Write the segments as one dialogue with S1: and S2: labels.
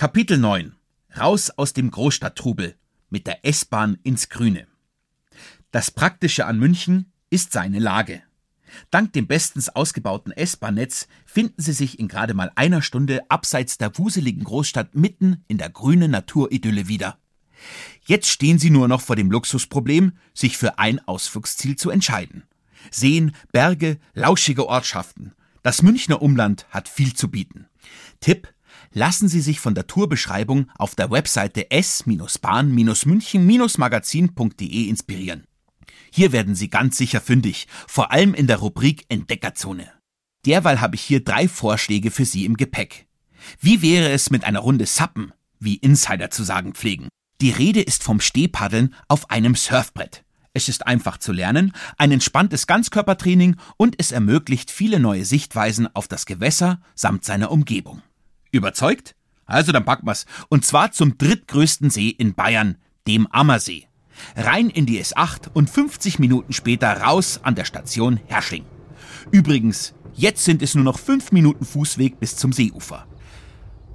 S1: Kapitel 9 Raus aus dem Großstadttrubel mit der S-Bahn ins Grüne. Das Praktische an München ist seine Lage. Dank dem bestens ausgebauten S-Bahn-Netz finden Sie sich in gerade mal einer Stunde abseits der wuseligen Großstadt mitten in der grünen Naturidylle wieder. Jetzt stehen Sie nur noch vor dem Luxusproblem, sich für ein Ausflugsziel zu entscheiden. Seen, Berge, lauschige Ortschaften. Das Münchner Umland hat viel zu bieten. Tipp, lassen Sie sich von der Tourbeschreibung auf der Webseite s-bahn-münchen-magazin.de inspirieren. Hier werden Sie ganz sicher fündig, vor allem in der Rubrik Entdeckerzone. Derweil habe ich hier drei Vorschläge für Sie im Gepäck. Wie wäre es mit einer Runde Sappen, wie Insider zu sagen pflegen? Die Rede ist vom Stehpaddeln auf einem Surfbrett. Es ist einfach zu lernen, ein entspanntes Ganzkörpertraining und es ermöglicht viele neue Sichtweisen auf das Gewässer samt seiner Umgebung. Überzeugt? Also dann packen wir's. Und zwar zum drittgrößten See in Bayern, dem Ammersee. Rein in die S8 und 50 Minuten später raus an der Station Hersching. Übrigens, jetzt sind es nur noch 5 Minuten Fußweg bis zum Seeufer.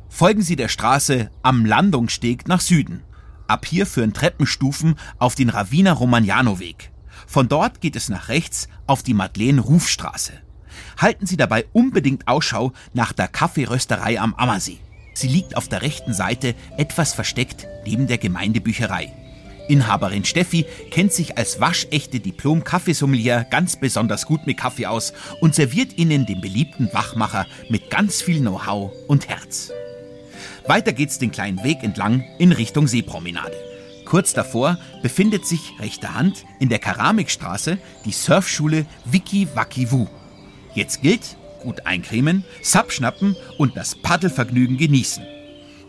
S1: Folgen Sie der Straße am Landungssteg nach Süden. Ab hier führen Treppenstufen auf den Ravina Romagnano Weg. Von dort geht es nach rechts auf die Madeleine-Rufstraße. Halten Sie dabei unbedingt Ausschau nach der Kaffeerösterei am Ammersee. Sie liegt auf der rechten Seite etwas versteckt neben der Gemeindebücherei. Inhaberin Steffi kennt sich als waschechte Diplom-Kaffeesommelier ganz besonders gut mit Kaffee aus und serviert Ihnen den beliebten Wachmacher mit ganz viel Know-how und Herz. Weiter geht's den kleinen Weg entlang in Richtung Seepromenade. Kurz davor befindet sich rechter Hand in der Keramikstraße die Surfschule Wiki Waki Wu. Jetzt gilt, gut eincremen, Sub schnappen und das Paddelvergnügen genießen.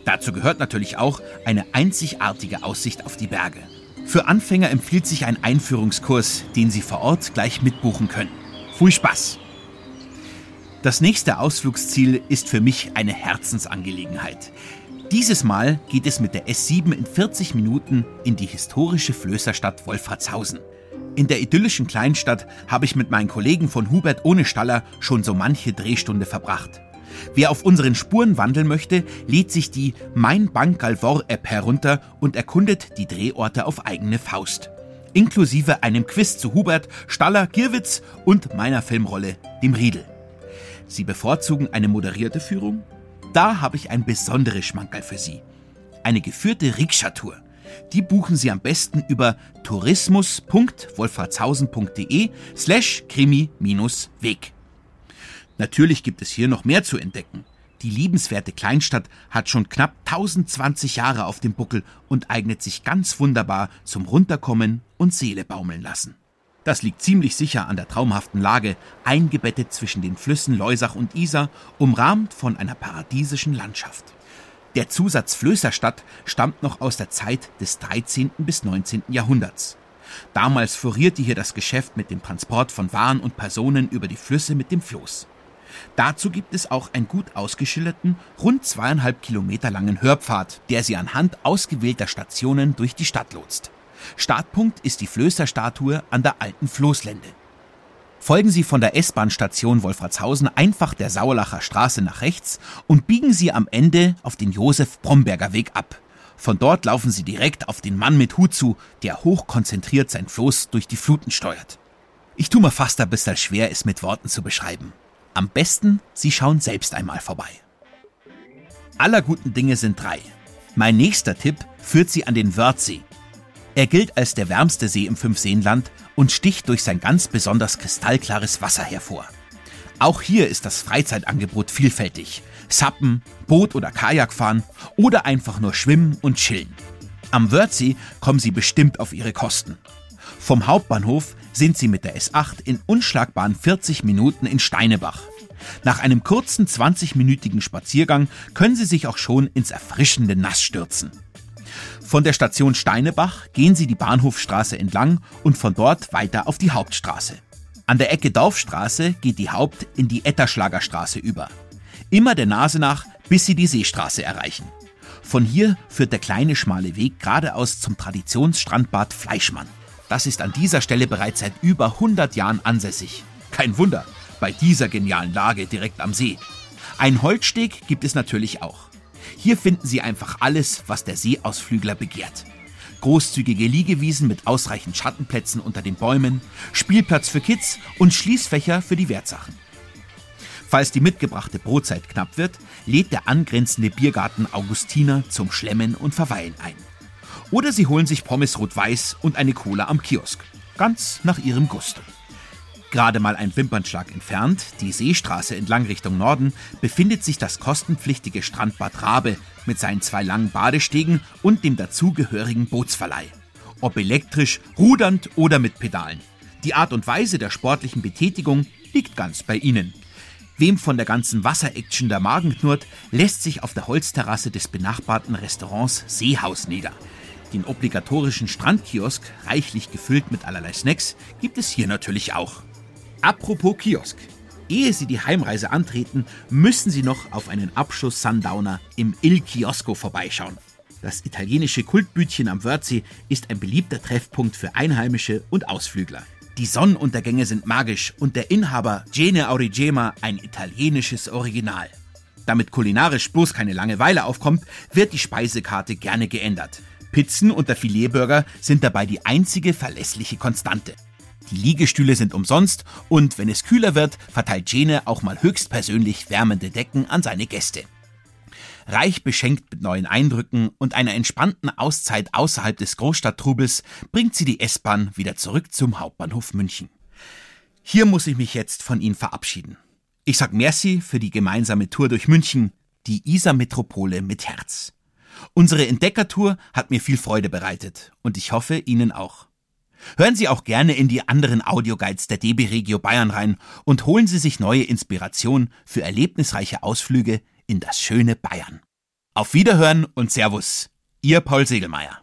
S1: Dazu gehört natürlich auch eine einzigartige Aussicht auf die Berge. Für Anfänger empfiehlt sich ein Einführungskurs, den Sie vor Ort gleich mitbuchen können. Viel Spaß! Das nächste Ausflugsziel ist für mich eine Herzensangelegenheit. Dieses Mal geht es mit der S7 in 40 Minuten in die historische Flößerstadt Wolfratshausen. In der idyllischen Kleinstadt habe ich mit meinen Kollegen von Hubert ohne Staller schon so manche Drehstunde verbracht. Wer auf unseren Spuren wandeln möchte, lädt sich die Mein Bank Galvor App herunter und erkundet die Drehorte auf eigene Faust. Inklusive einem Quiz zu Hubert, Staller, Girwitz und meiner Filmrolle, dem Riedel. Sie bevorzugen eine moderierte Führung? Da habe ich ein besonderes Schmankerl für Sie. Eine geführte Rikscha-Tour. Die buchen Sie am besten über tourismus.wolfratshausen.de slash krimi-weg. Natürlich gibt es hier noch mehr zu entdecken. Die liebenswerte Kleinstadt hat schon knapp 1020 Jahre auf dem Buckel und eignet sich ganz wunderbar zum Runterkommen und Seele baumeln lassen. Das liegt ziemlich sicher an der traumhaften Lage, eingebettet zwischen den Flüssen Leusach und Isar, umrahmt von einer paradiesischen Landschaft. Der Zusatz Flößerstadt stammt noch aus der Zeit des 13. bis 19. Jahrhunderts. Damals florierte hier das Geschäft mit dem Transport von Waren und Personen über die Flüsse mit dem Floß. Dazu gibt es auch einen gut ausgeschilderten, rund zweieinhalb Kilometer langen Hörpfad, der sie anhand ausgewählter Stationen durch die Stadt lotst. Startpunkt ist die Flößerstatue an der alten Floßlände. Folgen Sie von der S-Bahn-Station Wolfratshausen einfach der Sauerlacher Straße nach rechts und biegen Sie am Ende auf den Josef-Bromberger Weg ab. Von dort laufen Sie direkt auf den Mann mit Hut zu, der hochkonzentriert sein Floß durch die Fluten steuert. Ich tu mir fast ein bisschen schwer, es mit Worten zu beschreiben. Am besten, Sie schauen selbst einmal vorbei. Aller guten Dinge sind drei. Mein nächster Tipp führt Sie an den Wörthsee. Er gilt als der wärmste See im Fünfseenland und sticht durch sein ganz besonders kristallklares Wasser hervor. Auch hier ist das Freizeitangebot vielfältig. Sappen, Boot- oder Kajakfahren oder einfach nur schwimmen und chillen. Am Wörthsee kommen Sie bestimmt auf Ihre Kosten. Vom Hauptbahnhof sind Sie mit der S8 in unschlagbaren 40 Minuten in Steinebach. Nach einem kurzen 20-minütigen Spaziergang können Sie sich auch schon ins erfrischende Nass stürzen. Von der Station Steinebach gehen Sie die Bahnhofstraße entlang und von dort weiter auf die Hauptstraße. An der Ecke Dorfstraße geht die Haupt in die Etterschlagerstraße über. Immer der Nase nach, bis Sie die Seestraße erreichen. Von hier führt der kleine schmale Weg geradeaus zum Traditionsstrandbad Fleischmann. Das ist an dieser Stelle bereits seit über 100 Jahren ansässig. Kein Wunder, bei dieser genialen Lage direkt am See. Ein Holzsteg gibt es natürlich auch. Hier finden Sie einfach alles, was der Seeausflügler begehrt. Großzügige Liegewiesen mit ausreichend Schattenplätzen unter den Bäumen, Spielplatz für Kids und Schließfächer für die Wertsachen. Falls die mitgebrachte Brotzeit knapp wird, lädt der angrenzende Biergarten Augustiner zum Schlemmen und Verweilen ein. Oder Sie holen sich Pommes rot-weiß und eine Cola am Kiosk. Ganz nach Ihrem Gusto. Gerade mal ein Wimpernschlag entfernt, die Seestraße entlang Richtung Norden, befindet sich das kostenpflichtige Strandbad Rabe mit seinen zwei langen Badestegen und dem dazugehörigen Bootsverleih. Ob elektrisch, rudernd oder mit Pedalen. Die Art und Weise der sportlichen Betätigung liegt ganz bei Ihnen. Wem von der ganzen Wasseraction der Magen knurrt, lässt sich auf der Holzterrasse des benachbarten Restaurants Seehaus nieder. Den obligatorischen Strandkiosk, reichlich gefüllt mit allerlei Snacks, gibt es hier natürlich auch. Apropos Kiosk. Ehe Sie die Heimreise antreten, müssen Sie noch auf einen Abschuss Sundowner im Il Chiosco vorbeischauen. Das italienische Kultbütchen am Wörthsee ist ein beliebter Treffpunkt für Einheimische und Ausflügler. Die Sonnenuntergänge sind magisch und der Inhaber Gene Aurigema ein italienisches Original. Damit kulinarisch bloß keine Langeweile aufkommt, wird die Speisekarte gerne geändert. Pizzen und der Filetburger sind dabei die einzige verlässliche Konstante. Die Liegestühle sind umsonst und wenn es kühler wird, verteilt Gene auch mal höchstpersönlich wärmende Decken an seine Gäste. Reich beschenkt mit neuen Eindrücken und einer entspannten Auszeit außerhalb des Großstadttrubels bringt sie die S-Bahn wieder zurück zum Hauptbahnhof München. Hier muss ich mich jetzt von Ihnen verabschieden. Ich sag Merci für die gemeinsame Tour durch München, die Isar-Metropole mit Herz. Unsere Entdeckertour hat mir viel Freude bereitet und ich hoffe Ihnen auch. Hören Sie auch gerne in die anderen Audioguides der DB Regio Bayern rein und holen Sie sich neue Inspiration für erlebnisreiche Ausflüge in das schöne Bayern. Auf Wiederhören und Servus, Ihr Paul Segelmeier.